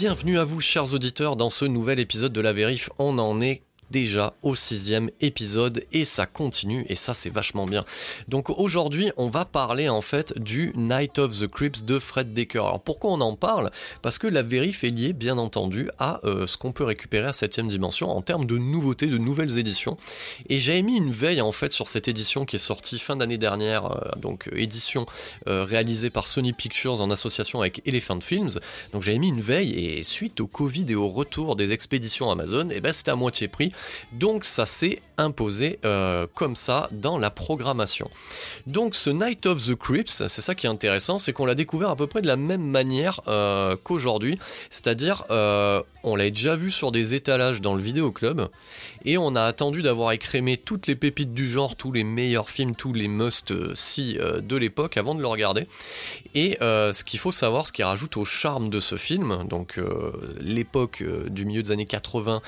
Bienvenue à vous, chers auditeurs, dans ce nouvel épisode de La Vérif. On en est déjà au sixième épisode et ça continue et ça c'est vachement bien. Donc aujourd'hui on va parler en fait du Night of the Crips de Fred Decker. Alors pourquoi on en parle? Parce que la vérif est liée bien entendu à euh, ce qu'on peut récupérer à septième dimension en termes de nouveautés, de nouvelles éditions. Et j'ai mis une veille en fait sur cette édition qui est sortie fin d'année dernière, euh, donc euh, édition réalisée par Sony Pictures en association avec Elephant Films. Donc j'avais mis une veille et suite au Covid et au retour des expéditions Amazon, et eh ben c'était à moitié prix. Donc ça s'est imposé euh, comme ça dans la programmation. Donc ce Night of the Crips, c'est ça qui est intéressant, c'est qu'on l'a découvert à peu près de la même manière euh, qu'aujourd'hui, c'est-à-dire euh, on l'a déjà vu sur des étalages dans le vidéo club et on a attendu d'avoir écrémé toutes les pépites du genre, tous les meilleurs films, tous les must-see de l'époque avant de le regarder. Et ce qu'il faut savoir, ce qui rajoute au charme de ce film, donc l'époque du milieu des années 80,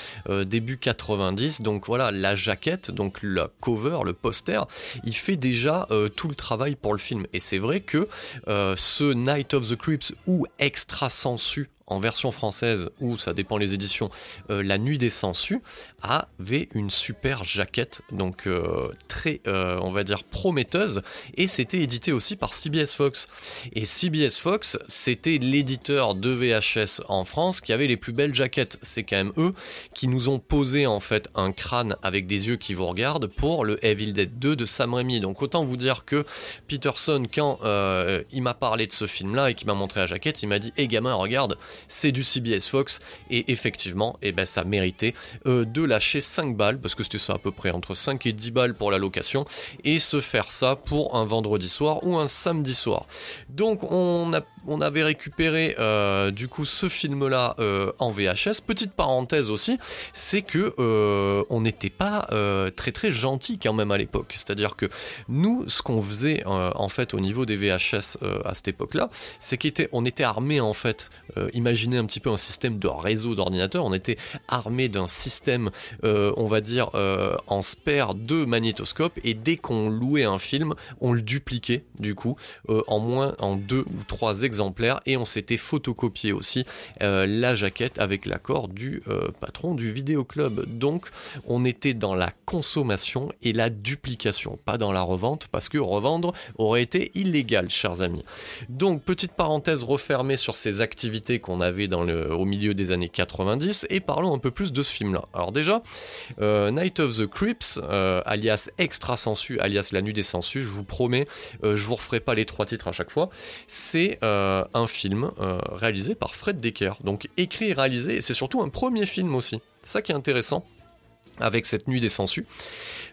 début 90, donc voilà la jaquette donc la cover, le poster, il fait déjà euh, tout le travail pour le film. Et c'est vrai que euh, ce Night of the Crips ou Extra Sensu en version française, ou ça dépend les éditions, euh, La Nuit des Sangsues, avait une super jaquette, donc euh, très, euh, on va dire, prometteuse, et c'était édité aussi par CBS Fox. Et CBS Fox, c'était l'éditeur de VHS en France qui avait les plus belles jaquettes. C'est quand même eux qui nous ont posé en fait un crâne avec des yeux qui vous regardent pour le Evil Dead 2 de Sam Raimi. Donc autant vous dire que Peterson, quand il m'a parlé de ce film-là et qu'il m'a montré la jaquette, il m'a dit, hé gamin, regarde, c'est du CBS Fox et effectivement eh ben, ça méritait euh, de lâcher 5 balles parce que c'était ça à peu près entre 5 et 10 balles pour la location et se faire ça pour un vendredi soir ou un samedi soir. Donc on, avait récupéré euh, du coup ce film là euh, en VHS. Petite parenthèse aussi, c'est que on n'était pas très très gentil quand même à l'époque. C'est-à-dire que nous, ce qu'on faisait en fait au niveau des VHS à cette époque-là, c'est qu'on était armé en fait, imaginez un petit peu un système de réseau d'ordinateurs, on était armé d'un système, euh, on va dire, euh, en spare de magnétoscope, et dès qu'on louait un film, on le dupliquait, du coup, euh, en moins, en deux ou trois exemplaires, et on s'était photocopié aussi la jaquette avec l'accord du patron du vidéoclub. Donc, on était dans la consommation et la duplication, pas dans la revente, parce que revendre aurait été illégal, chers amis. Donc, petite parenthèse refermée sur ces activités qu'on avait dans le, au milieu des années 90 et parlons un peu plus de ce film-là. Alors déjà, euh, Night of the Crips, euh, alias Extra Sensu, alias La Nuit des Sensus, je vous promets, euh, je vous referai pas les trois titres à chaque fois, c'est un film réalisé par Fred Decker, donc écrit et réalisé, et c'est surtout un premier film aussi. Ça qui est intéressant avec cette nuit des sensus.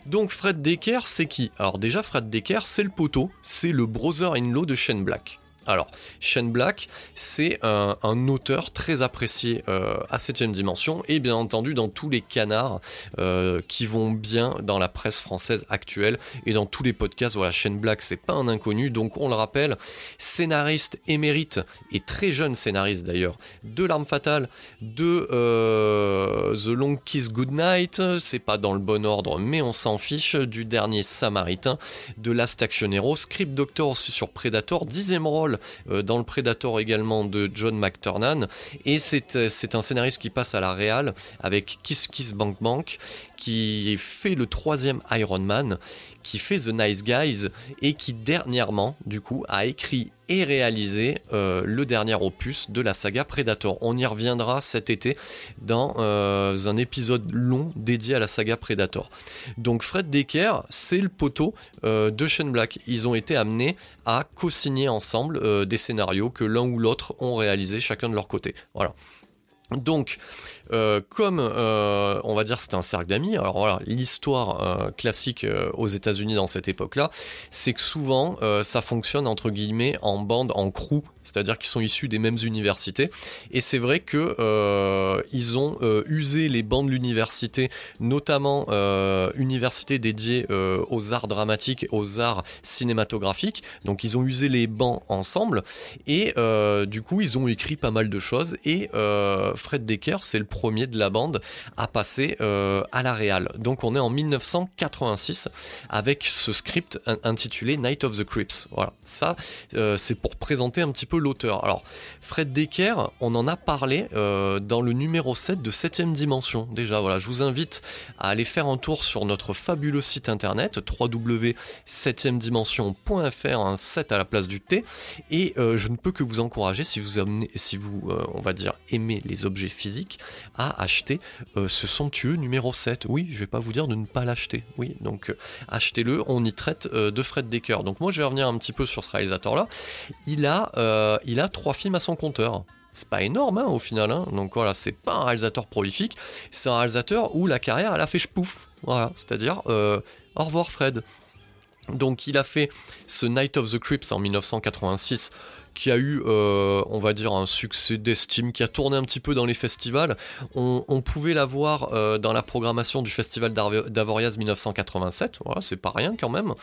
Donc Fred Decker, c'est qui? Alors déjà Fred Decker, c'est le poteau, c'est le brother-in-law de Shane Black. Alors, Shane Black, c'est un, auteur très apprécié euh, à 7 dimension et bien entendu dans tous les canards euh, qui vont bien dans la presse française actuelle et dans tous les podcasts. Voilà, Shane Black, c'est pas un inconnu, donc on le rappelle, scénariste émérite et très jeune scénariste d'ailleurs de L'Arme Fatale, de euh, The Long Kiss Goodnight, c'est pas dans le bon ordre, mais on s'en fiche, du dernier Samaritain, de Last Action Hero, Script Doctor sur Predator, dixième rôle dans le Predator également de John McTurnan. Et euh, c'est un scénariste qui passe à la réal avec Kiss Kiss Bank Bank, qui fait le troisième Iron Man, qui fait The Nice Guys et qui dernièrement, du coup, a écrit et réalisé euh, le dernier opus de la saga Predator. On y reviendra cet été dans un épisode long dédié à la saga Predator. Donc Fred Decker, c'est le poteau de Shane Black. Ils ont été amenés à co-signer ensemble euh, des scénarios que l'un ou l'autre ont réalisé chacun de leur côté. Voilà. Donc, euh, comme euh, on va dire c'est un cercle d'amis, alors voilà, l'histoire classique aux États-Unis dans cette époque-là, c'est que souvent ça fonctionne entre guillemets en bande, en crew, c'est-à-dire qu'ils sont issus des mêmes universités. Et c'est vrai que euh, ils ont euh, usé les bancs de l'université, notamment euh, université dédiée aux arts dramatiques, aux arts cinématographiques. Donc ils ont usé les bancs ensemble et du coup ils ont écrit pas mal de choses. Et Fred Decker, c'est le premier de la bande à passer à la réal. Donc on est en 1986 avec ce script intitulé Night of the Crips. Voilà, ça c'est pour présenter un petit peu l'auteur. Alors, Fred Decker, on en a parlé euh, dans le numéro 7 de 7ème dimension. Déjà, voilà, je vous invite à aller faire un tour sur notre fabuleux site internet www.7ème-dimension.fr, un 7 à la place du T. Et euh, je ne peux que vous encourager, si vous, amenez, si vous euh, on va dire, aimez les objets physiques, à acheter ce somptueux numéro 7. Oui, je vais pas vous dire de ne pas l'acheter. Oui, donc achetez-le, on y traite de Fred Decker. Donc moi, je vais revenir un petit peu sur ce réalisateur-là. Il a euh, il a trois films à son compteur. C'est pas énorme hein, au final, hein. donc voilà, c'est pas un réalisateur prolifique, c'est un réalisateur où la carrière elle a fait pouf, voilà, c'est-à-dire euh, au revoir Fred. Donc il a fait ce Night of the Crips en 1986 qui a eu, euh, on va dire, un succès d'estime, qui a tourné un petit peu dans les festivals. On, pouvait la voir euh, dans la programmation du festival d'Avoriaz 1987, voilà, c'est pas rien quand même.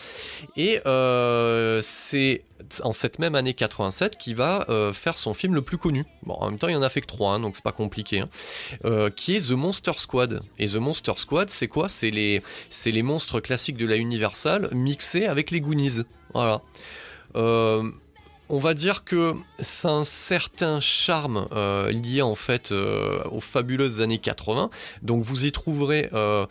Et euh, c'est en cette même année 87 qui va faire son film le plus connu. Bon, en même temps, il y en a fait que trois, hein, donc c'est pas compliqué. Hein. qui est The Monster Squad. Et The Monster Squad, c'est quoi? C'est les, monstres classiques de la Universal mixés avec les Goonies. Voilà. Euh, on va dire que c'est un certain charme euh, lié en fait euh, aux fabuleuses années 80. Donc vous y trouverez euh,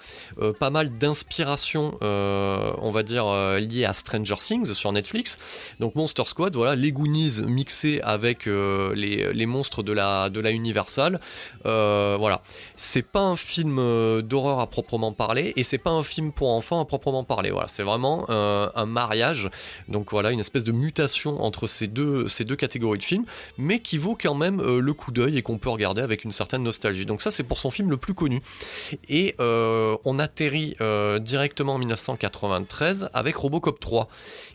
pas mal d'inspiration, on va dire liées à Stranger Things sur Netflix. Donc Monster Squad, voilà, les Goonies mixés avec les, monstres de la de la Universal. voilà, c'est pas un film d'horreur à proprement parler et c'est pas un film pour enfants à proprement parler. Voilà, c'est vraiment un mariage. Donc voilà, une espèce de mutation entre ces deux, ces deux catégories de films, mais qui vaut quand même euh, le coup d'œil et qu'on peut regarder avec une certaine nostalgie. Donc ça, c'est pour son film le plus connu. Et euh, on atterrit euh, directement en 1993 avec Robocop 3,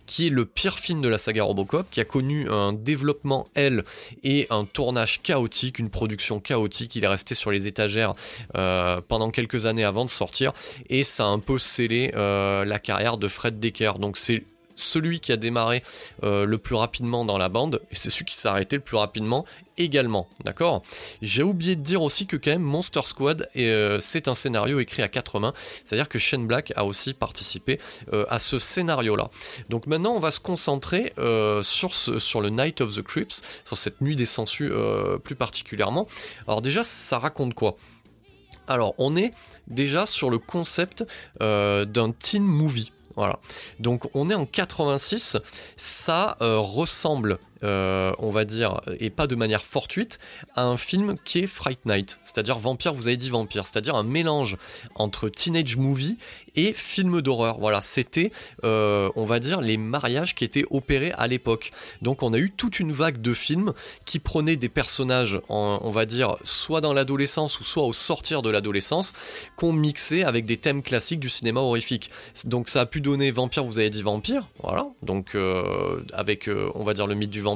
qui est le pire film de la saga Robocop, qui a connu un développement, elle, et un tournage chaotique, une production chaotique. Il est resté sur les étagères pendant quelques années avant de sortir, et ça a un peu scellé la carrière de Fred Decker. Donc c'est celui qui a démarré euh, le plus rapidement dans la bande, et c'est celui qui s'est arrêté le plus rapidement également, d'accord? J'ai oublié de dire aussi que quand même Monster Squad, euh, c'est un scénario écrit à quatre mains, c'est-à-dire que Shane Black a aussi participé euh, à ce scénario-là. Donc maintenant, on va se concentrer sur, sur le Night of the Crips, sur cette nuit des sangsues plus particulièrement. Alors déjà, ça raconte quoi? Alors, on est déjà sur le concept d'un teen movie. Voilà. Donc on est en 86, ça euh, ressemble euh, on va dire, et pas de manière fortuite, à un film qui est Fright Night, c'est-à-dire vampire, vous avez dit vampire, c'est-à-dire un mélange entre teenage movie et film d'horreur. Voilà, c'était, euh, on va dire, les mariages qui étaient opérés à l'époque. Donc on a eu toute une vague de films qui prenaient des personnages, on va dire, soit dans l'adolescence ou soit au sortir de l'adolescence, qu'on mixait avec des thèmes classiques du cinéma horrifique. Donc ça a pu donner vampire, vous avez dit vampire, voilà, donc euh, avec, on va dire, le mythe du vampire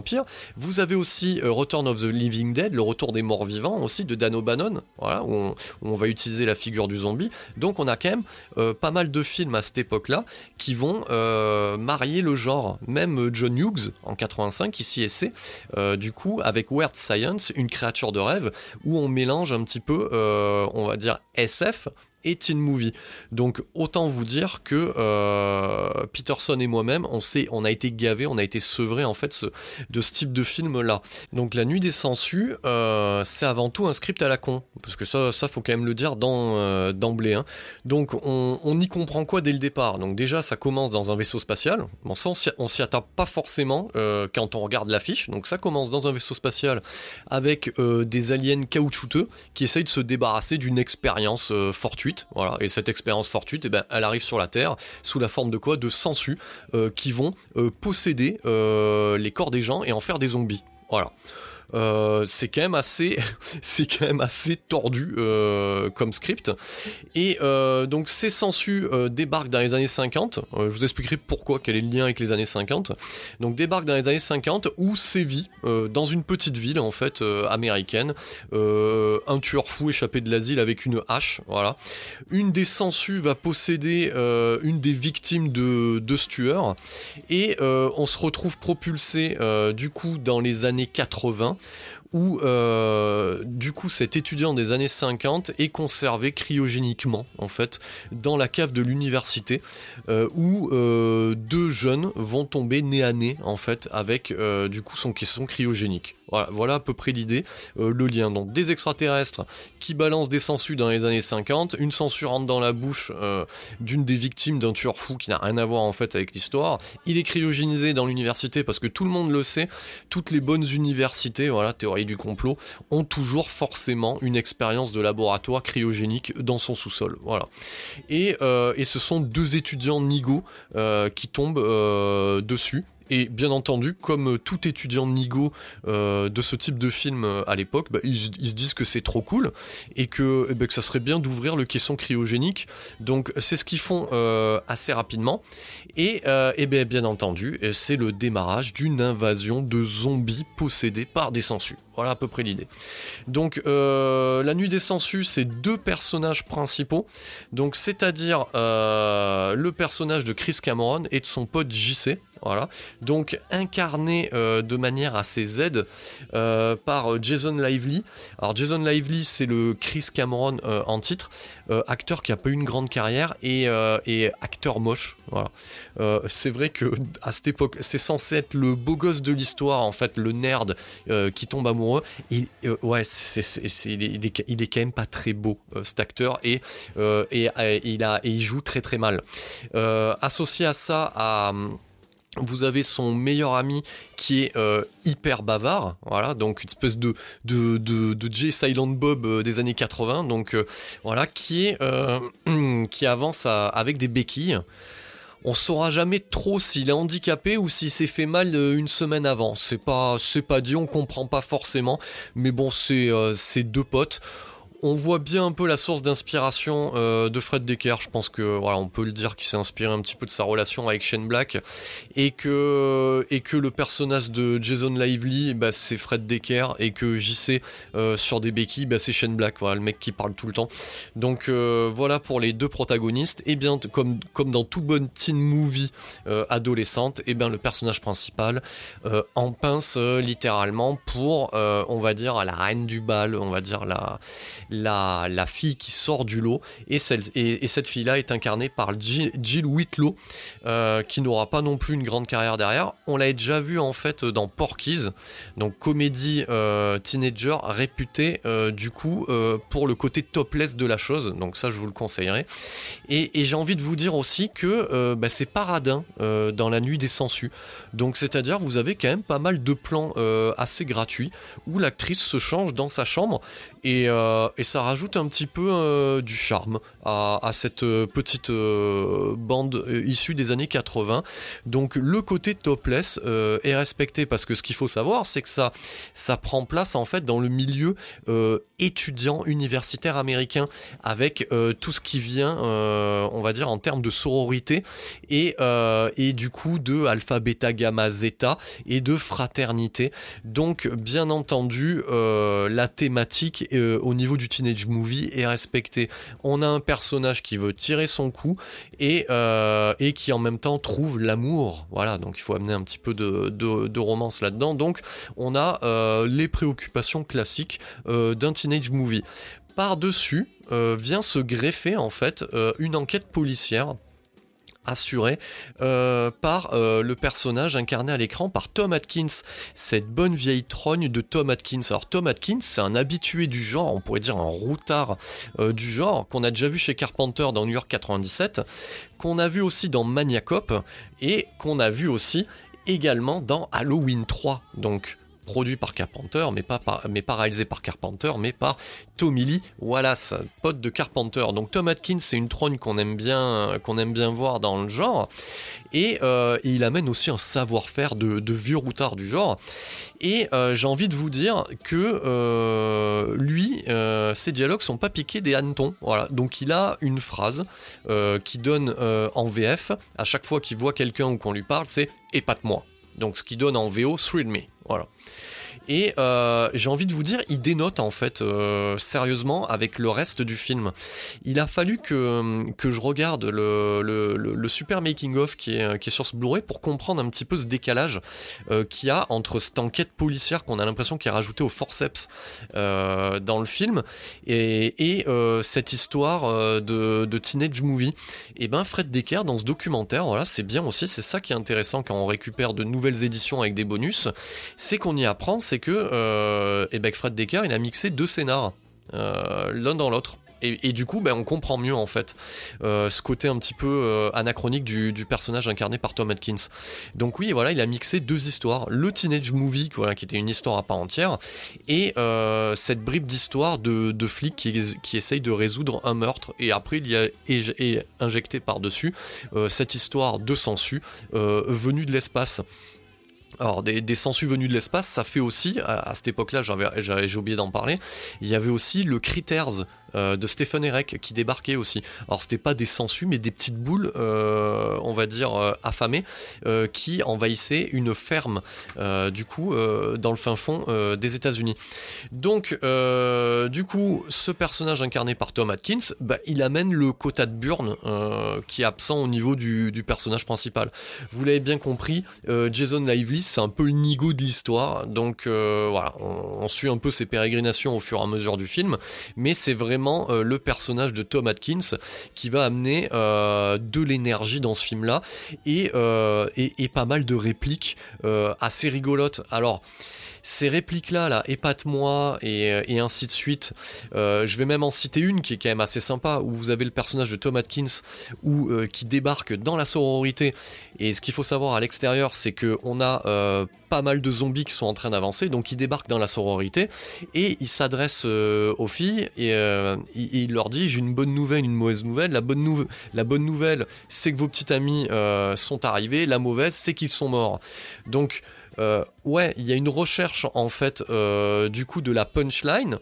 Vous avez aussi Return of the Living Dead, le retour des morts vivants aussi de Dan O'Bannon, voilà, où on, va utiliser la figure du zombie. Donc on a quand même pas mal de films à cette époque-là qui vont marier le genre. Même John Hughes en 85 ici essaie du coup avec Weird Science, une créature de rêve où on mélange un petit peu, on va dire SF et teen movie. Donc autant vous dire que euh, Peterson et moi-même, on sait, on a été gavés, on a été sevrés en fait de ce type de film là. Donc La Nuit des Sangsues, euh, c'est avant tout un script à la con, parce que ça, ça faut quand même le dire euh, d'emblée. Hein. Donc on, y comprend quoi dès le départ? Donc déjà, ça commence dans un vaisseau spatial. Bon ça, on s'y attend pas forcément quand on regarde l'affiche. Donc ça commence dans un vaisseau spatial avec des aliens caoutchouteux qui essayent de se débarrasser d'une expérience fortuite Et cette expérience fortuite, eh ben, elle arrive sur la Terre sous la forme de quoi? De sangsues euh, qui vont euh, posséder euh, les corps des gens et en faire des zombies. Voilà. Euh, c'est quand même assez, tordu euh, comme script. Et euh, donc ces sensus débarquent dans les années 50. je vous expliquerai pourquoi, quel est le lien avec les années 50. Donc débarquent dans les années 50 où sévit dans une petite ville en fait américaine un tueur fou échappé de l'asile avec une hache. Voilà. Une des sensus va posséder une des victimes de, de ce tueur et on se retrouve propulsé du coup dans les années 80 où euh, du coup cet étudiant des années 50 est conservé cryogéniquement en fait dans la cave de l'université euh, où euh, deux jeunes vont tomber nez à nez en fait avec du coup son caisson cryogénique. Voilà, à peu près l'idée, euh, le lien. Donc des extraterrestres qui balancent des sangsues dans les années 50, une censure rentre dans la bouche euh, d'une des victimes d'un tueur fou qui n'a rien à voir en fait avec l'histoire. Il est cryogénisé dans l'université parce que tout le monde le sait, toutes les bonnes universités, voilà, théorie du complot, ont toujours forcément une expérience de laboratoire cryogénique dans son sous-sol. Voilà. Et, euh, et, ce sont deux étudiants Nigo qui tombent dessus et bien entendu, comme tout étudiant Nigo euh, de ce type de film euh, à l'époque, bah, ils, se disent que c'est trop cool et que, eh ben, que ça serait bien d'ouvrir le caisson cryogénique. Donc c'est ce qu'ils font euh, assez rapidement. Et, et bien, bien entendu, c'est le démarrage d'une invasion de zombies possédés par des sangsues. Voilà à peu près l'idée. Donc la nuit des sangsues, c'est deux personnages principaux. Donc c'est-à-dire le personnage de Chris Cameron et de son pote JC. Voilà. Donc incarné euh, de manière assez Z euh, par Jason Lively. Alors Jason Lively, c'est le Chris Cameron euh, en titre, acteur qui a pas eu une grande carrière et, acteur moche. Voilà. c'est vrai que à cette époque, c'est censé être le beau gosse de l'histoire, en fait, le nerd qui tombe amoureux. Et ouais, il, est, quand même pas très beau cet acteur et, et, il a, et il joue très très mal. associé à ça, à vous avez son meilleur ami qui est euh, hyper bavard, voilà, donc une espèce de, de, de, Jay Silent Bob euh, des années 80, donc euh, voilà, qui, est, qui avance avec des béquilles. On saura jamais trop s'il est handicapé ou s'il s'est fait mal une semaine avant. C'est pas, pas dit, on comprend pas forcément, mais bon, c'est, c'est deux potes on voit bien un peu la source d'inspiration euh, de Fred Decker. Je pense que voilà, on peut le dire qu'il s'est inspiré un petit peu de sa relation avec Shane Black et que le personnage de Jason Lively, bah, c'est Fred Decker et que JC euh, sur des béquilles, bah, c'est Shane Black. Voilà, le mec qui parle tout le temps. Donc euh, voilà pour les deux protagonistes. Et bien comme dans tout bon teen movie adolescente, et bien le personnage principal en pince littéralement pour on va dire la reine du bal, on va dire la la, fille qui sort du lot. Et, cette fille-là est incarnée par Jill, Whitlow, euh, qui n'aura pas non plus une grande carrière derrière. On l'a déjà vu en fait dans Porky's, donc comédie euh, teenager réputée euh, du coup pour le côté topless de la chose. Donc ça, je vous le conseillerais. Et, j'ai envie de vous dire aussi que bah, c'est paradin dans la nuit des sangsues. Donc c'est-à-dire vous avez quand même pas mal de plans assez gratuits où l'actrice se change dans sa chambre et, et ça rajoute un petit peu du charme à, cette petite bande issue des années 80. Donc le côté topless est respecté parce que ce qu'il faut savoir, c'est que ça, ça prend place en fait dans le milieu étudiant universitaire américain avec tout ce qui vient, on va dire, en termes de sororité et, et du coup de alpha, bêta, gamma, zeta et de fraternité. Donc bien entendu, euh, la thématique euh, au niveau du teenage movie est respectée. On a un personnage qui veut tirer son coup et, euh, et qui en même temps trouve l'amour. Voilà, donc il faut amener un petit peu de, de, romance là-dedans. Donc on a les préoccupations classiques d'un teenage movie. Par-dessus vient se greffer en fait une enquête policière assuré euh, par euh, le personnage incarné à l'écran par Tom Atkins, cette bonne vieille trogne de Tom Atkins. Alors Tom Atkins, c'est un habitué du genre, on pourrait dire un routard euh, du genre, qu'on a déjà vu chez Carpenter dans New York 97, qu'on a vu aussi dans Maniacop et qu'on a vu aussi également dans Halloween 3. Donc produit par Carpenter, mais pas, mais réalisé par Carpenter, mais par Tommy Lee Wallace, pote de Carpenter. Donc Tom Atkins, c'est une trogne qu'on aime bien, aime bien voir dans le genre, et, euh, il amène aussi un savoir-faire de, vieux routard du genre. Et euh, j'ai envie de vous dire que euh, lui, ses dialogues sont pas piqués des hannetons. Voilà. Donc il a une phrase qui donne en VF à chaque fois qu'il voit quelqu'un ou qu'on lui parle, c'est épate-moi. Donc ce qui donne en VO Thrill Me. Voilà. Et euh, j'ai envie de vous dire, il dénote en fait euh, sérieusement avec le reste du film. Il a fallu que, que je regarde le, le, super making-of qui est, qui est sur ce Blu-ray pour comprendre un petit peu ce décalage euh, qu'il y a entre cette enquête policière qu'on a l'impression qu'il est rajouté au forceps dans le film et, et cette histoire de, de, teenage movie. Et ben Fred Decker dans ce documentaire, c'est bien aussi, c'est ça qui est intéressant quand on récupère de nouvelles éditions avec des bonus, c'est qu'on y apprend, c'est que euh, et ben, Fred Decker, il a mixé deux scénars, euh, l'un dans l'autre. Et, du coup, ben, on comprend mieux en fait euh, ce côté un petit peu euh, anachronique du, personnage incarné par Tom Atkins. Donc oui, voilà, il a mixé deux histoires le teenage movie, qui était une histoire à part entière, et cette bribe d'histoire de, de flics qui, qui essayent de résoudre un meurtre. Et après, il y a injecté par dessus cette histoire de sensu venue de l'espace. Alors, des, des sangsues venus de l'espace, ça fait aussi, à, cette époque-là, j'ai oublié d'en parler, il y avait aussi le Critters euh, de Stephen Erek qui débarquait aussi. Alors, c'était pas des sangsues, mais des petites boules, euh, on va dire, euh, affamées, qui envahissaient une ferme, du coup, dans le fin fond des États-Unis. Donc, du coup, ce personnage incarné par Tom Atkins, bah, il amène le quota de burn qui est absent au niveau du, personnage principal. Vous l'avez bien compris, Jason Lively c'est un peu une ego de l'histoire. Donc voilà, on, suit un peu ses pérégrinations au fur et à mesure du film, mais c'est vraiment euh, le personnage de Tom Atkins qui va amener euh, de l'énergie dans ce film-là et, et, pas mal de répliques assez rigolotes. Alors ces répliques-là, là, épate-moi et, et, ainsi de suite. Euh, je vais même en citer une qui est quand même assez sympa, où vous avez le personnage de Tom Atkins où, euh, qui débarque dans la sororité. Et ce qu'il faut savoir à l'extérieur, c'est qu'on a euh, pas mal de zombies qui sont en train d'avancer, donc il débarque dans la sororité et il s'adresse aux filles et il, leur dit j'ai une bonne nouvelle, une mauvaise nouvelle. La bonne, la bonne nouvelle, c'est que vos petits amis sont arrivés. La mauvaise, c'est qu'ils sont morts. Donc euh, ouais, il y a une recherche en fait euh, du coup de la punchline.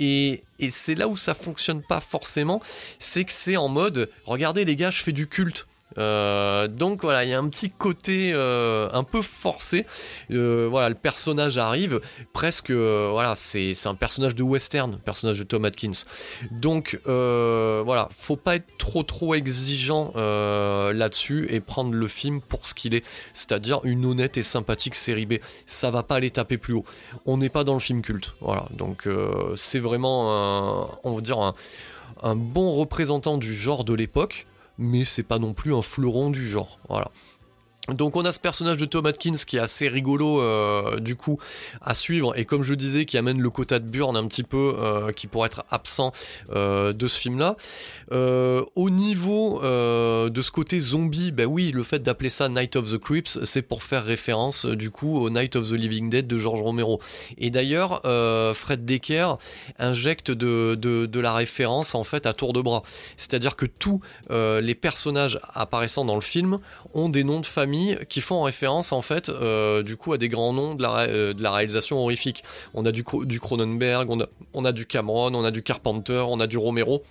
Et c'est là où ça fonctionne pas forcément, c'est que c'est en mode, regardez les gars, je fais du culte. Euh, donc voilà, il y a un petit côté euh, un peu forcé. Euh, voilà, le personnage arrive presque. voilà, c'est un personnage de western, personnage de Tom Atkins. Donc voilà, faut pas être trop trop exigeant là-dessus et prendre le film pour ce qu'il est, c'est-à-dire une honnête et sympathique série B. Ça va pas aller taper plus haut. On n'est pas dans le film culte. Voilà, donc c'est vraiment, on va dire un bon représentant du genre de l'époque mais c'est pas non plus un fleuron du genre. Voilà. Donc on a ce personnage de Tom Atkins qui est assez rigolo euh, du coup à suivre et comme je disais qui amène le quota de Burn un petit peu euh, qui pourrait être absent euh, de ce film là. au niveau de ce côté zombie, ben oui le fait d'appeler ça Night of the Creeps c'est pour faire référence du coup au Night of the Living Dead de George Romero. Et d'ailleurs Fred Decker injecte de, de, la référence en fait à tour de bras. C'est-à-dire que tous les personnages apparaissant dans le film ont des noms de famille qui font référence en fait euh, du coup à des grands noms de la, euh, réalisation horrifique. On a du, Cronenberg, on a, du Cameron, on a du Carpenter, on a du Romero.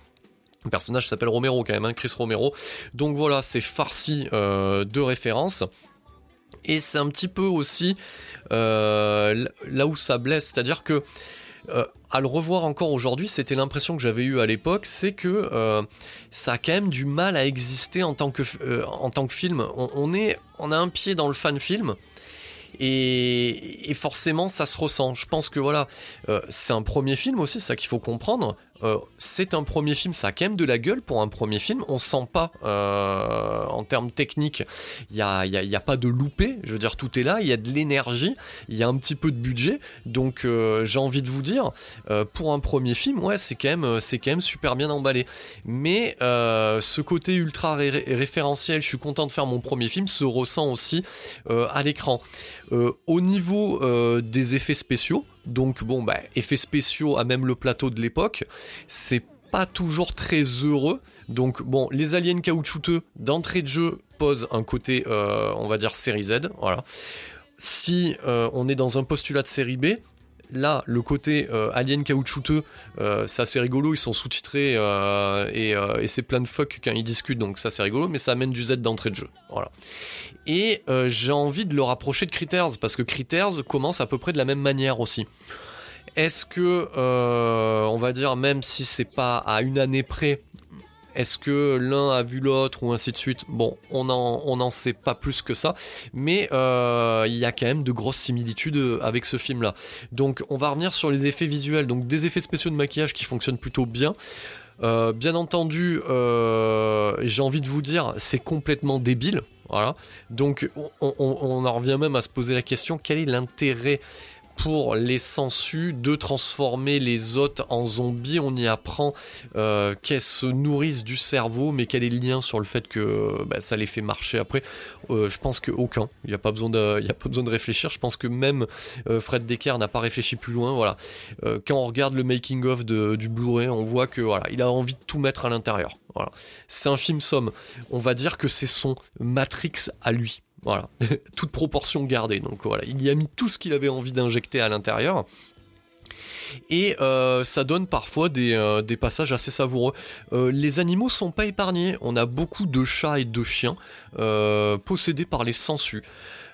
Le personnage s'appelle Romero quand même, hein, Chris Romero. Donc voilà, c'est farci euh, de références. Et c'est un petit peu aussi là où ça blesse, c'est-à-dire que euh, à le revoir encore aujourd'hui, c'était l'impression que j'avais eue à l'époque, c'est que euh, ça a quand même du mal à exister en tant que, euh, film. On, est, on a un pied dans le fan film. Et, et forcément, ça se ressent. Je pense que voilà, c'est un premier film aussi, ça qu'il faut comprendre. Euh, c'est un premier film, ça a quand même de la gueule pour un premier film. On sent pas, euh, en termes techniques, il n'y a, y a, pas de loupé. Je veux dire, tout est là, il y a de l'énergie, il y a un petit peu de budget. Donc, euh, j'ai envie de vous dire, pour un premier film, ouais, c'est quand, même, c'est quand même super bien emballé. Mais ce côté ultra référentiel, je suis content de faire mon premier film, se ressent aussi à l'écran. Au niveau des effets spéciaux, donc bon, bah, effets spéciaux à même le plateau de l'époque, c'est pas toujours très heureux. Donc bon, les aliens caoutchouteux d'entrée de jeu posent un côté, euh, on va dire, série Z. Voilà. Si euh, on est dans un postulat de série B, là, le côté euh, alien caoutchouteux, euh, c'est assez rigolo, ils sont sous-titrés euh, et, c'est plein de fuck quand ils discutent, donc ça c'est rigolo, mais ça amène du Z d'entrée de jeu. Et j'ai envie de le rapprocher de Critters, parce que Critters commence à peu près de la même manière aussi. Est-ce que, on va dire, même si c'est pas à une année près, est-ce que l'un a vu l'autre ou ainsi de suite? Bon, on n'en sait pas plus que ça, mais euh, il y a quand même de grosses similitudes euh, avec ce film-là. Donc on va revenir sur les effets visuels, donc des effets spéciaux de maquillage qui fonctionnent plutôt bien. Euh, bien entendu, j'ai envie de vous dire, c'est complètement débile. Voilà. Donc on, on, en revient même à se poser la question quel est l'intérêt pour les sensus de transformer les hôtes en zombies. On y apprend euh, qu'elles se nourrissent du cerveau, mais quel est le lien sur le fait que bah, ça les fait marcher après euh, Je pense qu'aucun. Il n'y a, pas besoin de, réfléchir. Je pense que même euh, Fred Decker n'a pas réfléchi plus loin. Voilà. quand on regarde le making-of du Blu-ray, on voit que voilà, il a envie de tout mettre à l'intérieur. C'est un film somme. On va dire que c'est son Matrix à lui. Voilà, toute proportion gardée. Donc voilà, il y a mis tout ce qu'il avait envie d'injecter à l'intérieur. Et euh, ça donne parfois des, euh, passages assez savoureux. Euh, les animaux sont pas épargnés. On a beaucoup de chats et de chiens possédés par les sangsues.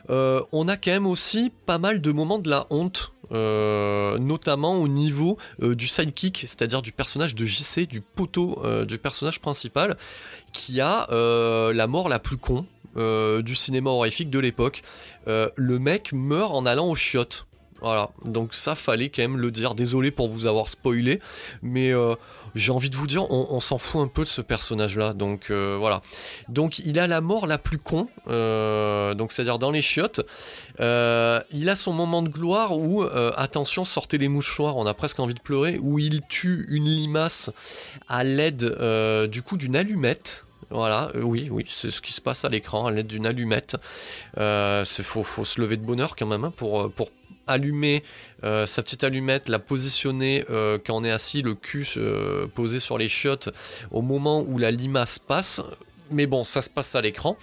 on a quand même aussi pas mal de moments de la honte. notamment au niveau du sidekick, c'est-à-dire du personnage de JC, du poteau du personnage principal, qui a la mort la plus con, euh, du cinéma horrifique de l'époque. Euh, le mec meurt en allant aux chiottes. Voilà, donc ça fallait quand même le dire. Désolé pour vous avoir spoilé, mais euh, j'ai envie de vous dire, on, s'en fout un peu de ce personnage-là. Donc voilà. Donc il a la mort la plus con, donc c'est-à-dire dans les chiottes. il a son moment de gloire où, attention, sortez les mouchoirs, on a presque envie de pleurer, où il tue une limace à l'aide du coup d'une allumette. Voilà, euh, oui, oui, c'est ce qui se passe à l'écran à l'aide d'une allumette. Euh, c'est faut, faut se lever de bonheur quand même hein, pour, euh, pour allumer sa petite allumette, la positionner quand on est assis, le cul posé sur les chiottes au moment où la limace passe mais bon, ça se passe à l'écran.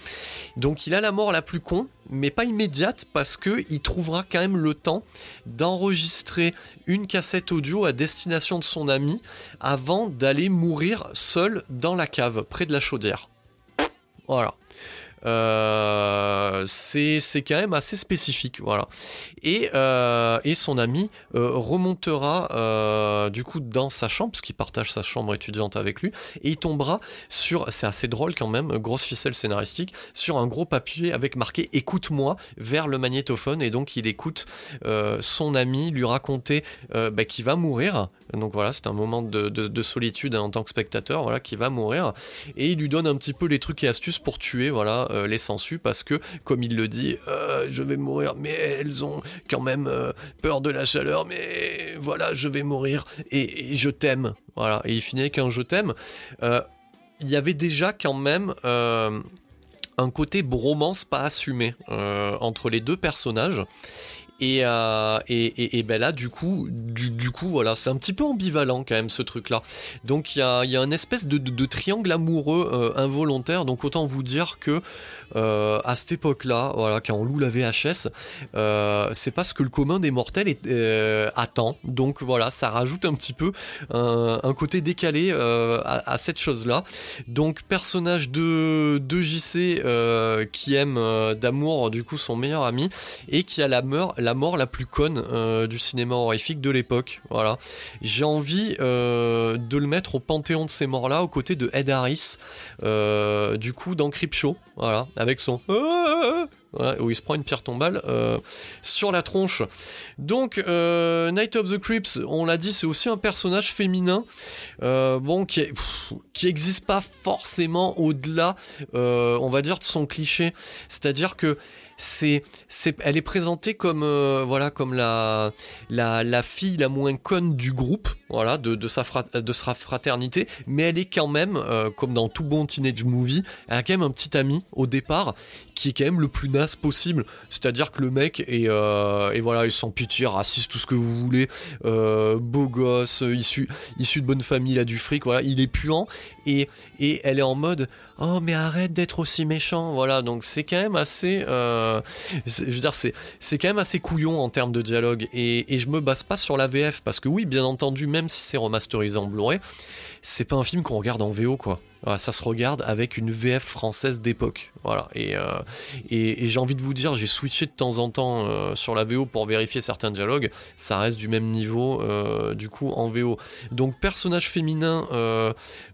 Donc il a la mort la plus con, mais pas immédiate parce que il trouvera quand même le temps d'enregistrer une cassette audio à destination de son ami avant d'aller mourir seul dans la cave près de la chaudière. Voilà. Euh, c'est quand même assez spécifique, voilà. Et, euh, et son ami euh, remontera du coup dans sa chambre, parce qu'il partage sa chambre étudiante avec lui, et il tombera sur, c'est assez drôle quand même, grosse ficelle scénaristique, sur un gros papier avec marqué écoute-moi vers le magnétophone, et donc il écoute son ami lui raconter bah, qu'il va mourir. Donc voilà, c'est un moment de, de, solitude en tant que spectateur, voilà, qui va mourir, et il lui donne un petit peu les trucs et astuces pour tuer, voilà, les sangsues parce que, comme il le dit, je vais mourir, mais elles ont quand même peur de la chaleur, mais voilà, je vais mourir et, je t'aime. Voilà, et il finit avec un je t'aime. Il y avait déjà quand même un côté bromance pas assumé entre les deux personnages. Euh, et, ben là, du coup, du, coup, voilà, c'est un petit peu ambivalent quand même ce truc-là. Donc il y a, y une espèce de, triangle amoureux euh, involontaire. Donc autant vous dire que euh, à cette époque-là, voilà, quand on loue la VHS, c'est pas ce que le commun des mortels attend. Donc voilà, ça rajoute un petit peu un, côté décalé à, à, cette chose-là. Donc personnage de, de JC qui aime d'amour du coup son meilleur ami et qui a la, meur, la mort la plus conne euh, du cinéma horrifique de l'époque. Voilà. J'ai envie euh, de le mettre au panthéon de ces morts-là, aux côtés de Ed Harris, euh, du coup dans Creepshow, voilà, avec son où il se prend une pierre tombale sur la tronche. Donc, Night of the Creeps, on l'a dit, c'est aussi un personnage féminin, bon, qui, qui existe pas forcément au-delà, on va dire, de son cliché. C'est-à-dire que c'est, elle est présentée comme, euh, voilà, comme la, fille la moins conne du groupe, voilà, de, sa, fraternité, mais elle est quand même, euh, comme dans tout bon teenage movie, elle a quand même un petit ami au départ qui est quand même le plus naze possible. C'est-à-dire que le mec est, euh, et voilà, il sans pitié, raciste, tout ce que vous voulez, beau gosse, issu, issu de bonne famille, il a du fric, voilà, il est puant, et elle est en mode oh mais arrête d'être aussi méchant. Voilà donc c'est quand même assez euh, je veux dire c'est quand même assez couillon en termes de dialogue. Et, et je me base pas sur la VF parce que oui bien entendu même si c'est remasterisé en Blu-ray c'est pas un film qu'on regarde en VO quoi. Ça se regarde avec une VF française d'époque. Voilà. Et, euh, et, j'ai envie de vous dire j'ai switché de temps en temps euh, sur la VO pour vérifier certains dialogues. Ça reste du même niveau du coup en VO donc personnage féminin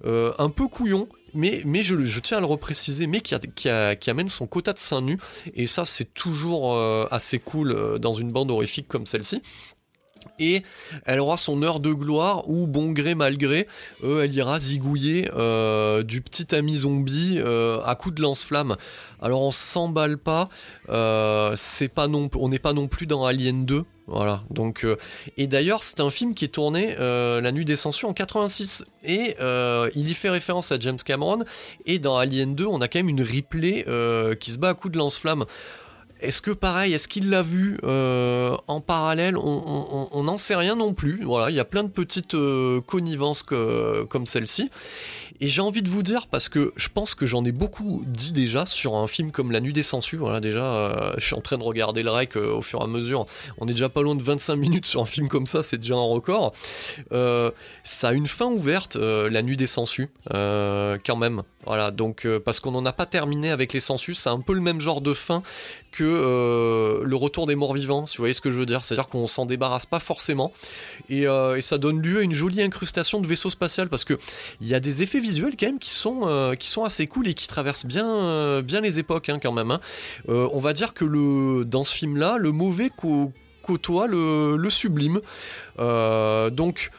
un peu couillon mais, je, tiens à le repréciser, mais qui, amène son quota de seins nus, et ça c'est toujours euh, assez cool euh, dans une bande horrifique comme celle-ci et elle aura son heure de gloire où, bon gré mal gré, euh, elle ira zigouiller du petit ami zombie à coups de lance-flamme. Alors on s'emballe pas, c'est pas non, on n'est pas non plus dans Alien 2, voilà. Donc, euh, et d'ailleurs, c'est un film qui est tourné euh, La Nuit des en 86 et euh, il y fait référence à James Cameron. Et dans Alien 2, on a quand même une Ripley qui se bat à coups de lance-flamme. Est-ce que pareil, est-ce qu'il l'a vu en parallèle? On n'en sait rien non plus. Voilà, il y a plein de petites connivences comme celle-ci. Et j'ai envie de vous dire, parce que je pense que j'en ai beaucoup dit déjà sur un film comme La Nuit des Censures. Voilà, déjà, euh, je suis en train de regarder le rec euh, au fur et à mesure. On est déjà pas loin de 25 minutes sur un film comme ça, c'est déjà un record. Euh, ça a une fin ouverte, La Nuit des Censures, quand même. Voilà, donc parce qu'on n'en a pas terminé avec les Census, c'est un peu le même genre de fin que le retour des morts vivants, si vous voyez ce que je veux dire. C'est-à-dire qu'on s'en débarrasse pas forcément. Euh, et, ça donne lieu à une jolie incrustation de vaisseau spatial parce que il y a des effets quand même qui sont, euh, qui sont assez cool et qui traversent bien, bien les époques hein, quand même. Hein. on va dire que le, dans ce film-là, le mauvais côtoie le, sublime. donc.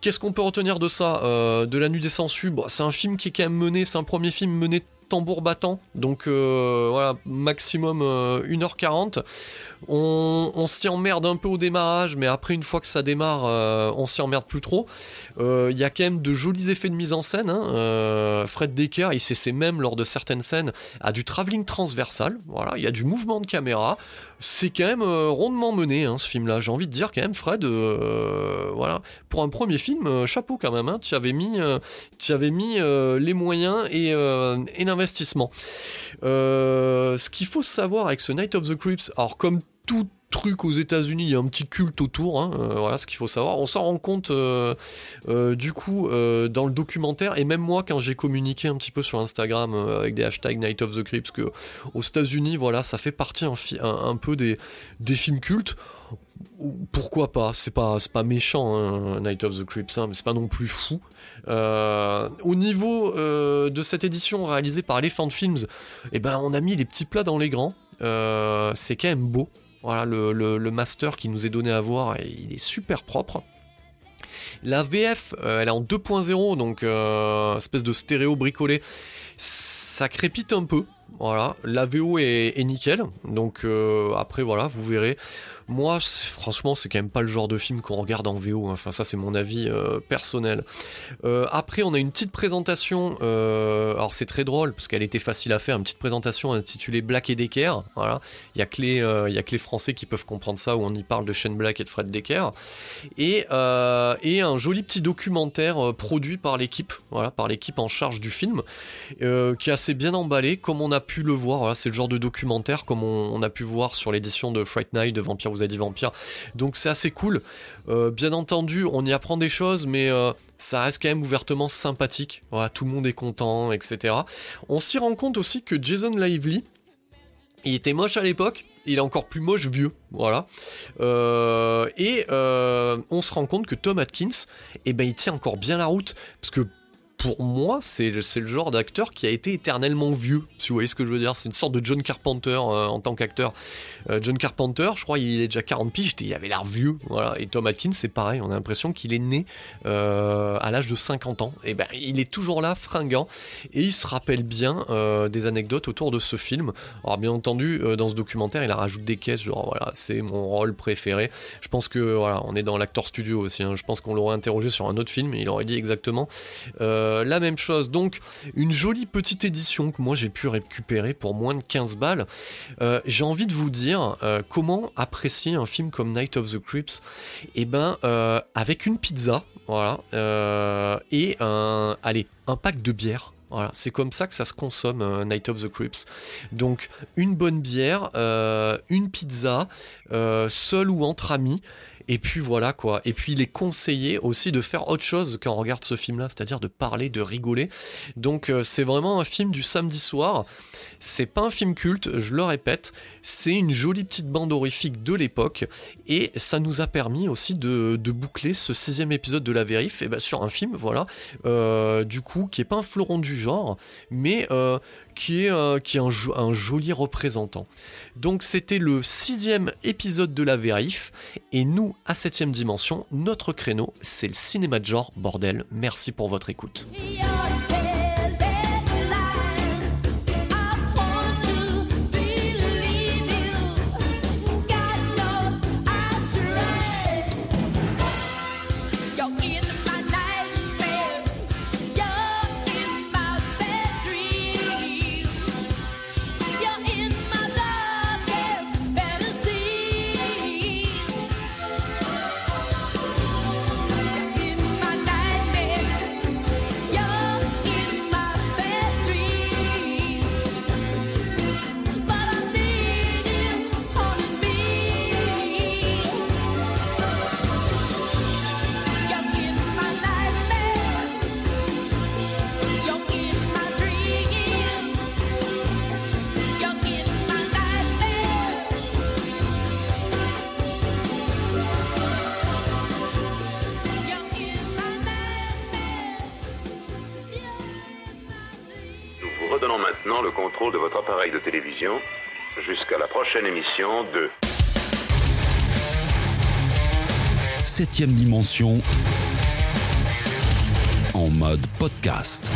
Qu'est-ce qu'on peut retenir de ça? De la nuit des sensus C'est un film qui est quand même mené, c'est un premier film mené tambour battant. Donc euh, voilà, maximum 1h40. Euh, on, s'y emmerde un peu au démarrage, mais après, une fois que ça démarre, euh, on s'y emmerde plus trop. Il y a quand même de jolis effets de mise en scène. Hein. Fred Decker, il s'essaie même lors de certaines scènes à du travelling transversal. Voilà, il y a du mouvement de caméra c'est quand même euh, rondement mené hein, ce film-là. J'ai envie de dire quand même, Fred, euh, voilà, pour un premier film, euh, chapeau quand même. Hein, tu avais mis, les moyens et, l'investissement. ce qu'il faut savoir avec ce Night of the Creeps, alors comme tout truc aux États-Unis, il y a un petit culte autour, hein, euh, voilà ce qu'il faut savoir. On s'en rend compte euh, euh, du coup dans le documentaire, et même moi quand j'ai communiqué un petit peu sur Instagram avec des hashtags Night of the Crips, que aux États-Unis, voilà, ça fait partie un, peu des, films cultes pourquoi pas? C'est pas pas méchant hein, Night of the Crips, hein, mais c'est pas non plus fou. au niveau de cette édition réalisée par Elephant Films, eh ben on a mis les petits plats dans les grands. c'est quand même beau. Voilà, le, master qui nous est donné à voir, il est super propre. La VF, euh, elle est en 2.0, donc euh, espèce de stéréo bricolé. Ça crépite un peu. Voilà, la VO est, est nickel. Donc après voilà, vous verrez. Moi, franchement, c'est quand même pas le genre de film qu'on regarde en VO. Hein. Enfin, ça, c'est mon avis euh, personnel. Euh, après, on a une petite présentation. Euh, alors, c'est très drôle parce qu'elle était facile à faire. Une petite présentation intitulée Black et Decker. Voilà. Il y a que les, y a que les Français qui peuvent comprendre ça où on y parle de Shane Black et de Fred Decker. Et, et un joli petit documentaire produit par l'équipe. Voilà, par l'équipe en charge du film, qui est assez bien emballé, comme on a pu le voir. C'est le genre de documentaire comme on, a pu voir sur l'édition de Fright Night de Vampire vampire. Donc c'est assez cool. Euh, bien entendu, on y apprend des choses, mais euh, ça reste quand même ouvertement sympathique. Voilà, tout le monde est content, etc. On s'y rend compte aussi que Jason Lively, il était moche à l'époque, il est encore plus moche vieux, voilà. Euh, et on se rend compte que Tom Atkins, eh ben, il tient encore bien la route, parce que pour moi, c'est le, genre d'acteur qui a été éternellement vieux, si vous voyez ce que je veux dire. C'est une sorte de John Carpenter en tant qu'acteur. Euh, John Carpenter, je crois, il est déjà 40 piges, il avait l'air vieux. Voilà. Et Tom Atkins, c'est pareil, on a l'impression qu'il est né euh, à l'âge de 50 ans. Et ben, il est toujours là, fringant, et il se rappelle bien euh, des anecdotes autour de ce film. Alors, bien entendu, dans ce documentaire, il a rajouté des caisses, genre, voilà, c'est mon rôle préféré. Je pense que, voilà, on est dans l'acteur studio aussi. Hein. Je pense qu'on l'aurait interrogé sur un autre film, et il aurait dit exactement la même chose. Donc, une jolie petite édition que moi j'ai pu récupérer pour moins de 15 balles. j'ai envie de vous dire, euh, comment apprécier un film comme Night of the Crips? Eh ben, euh, avec une pizza, voilà, euh, et un pack de bière. Voilà, c'est comme ça que ça se consomme Night of the Crips. Donc une bonne bière, une pizza, seul ou entre amis. Et puis voilà quoi. Et puis il est conseillé aussi de faire autre chose quand on regarde ce film-là, c'est-à-dire de parler, de rigoler. Donc euh, c'est vraiment un film du samedi soir. C'est pas un film culte, je le répète. C'est une jolie petite bande horrifique de l'époque. Et ça nous a permis aussi de, boucler ce sixième épisode de la vérif ben, sur un film, voilà, euh, du coup, qui est pas un fleuron du genre, mais euh, qui est, qui est un, un, joli représentant. Donc c'était le sixième épisode de la vérif. Et nous, à septième dimension, notre créneau, c'est le cinéma de genre, bordel. Merci pour votre écoute. Le contrôle de votre appareil de télévision jusqu'à la prochaine émission de Septième dimension en mode podcast.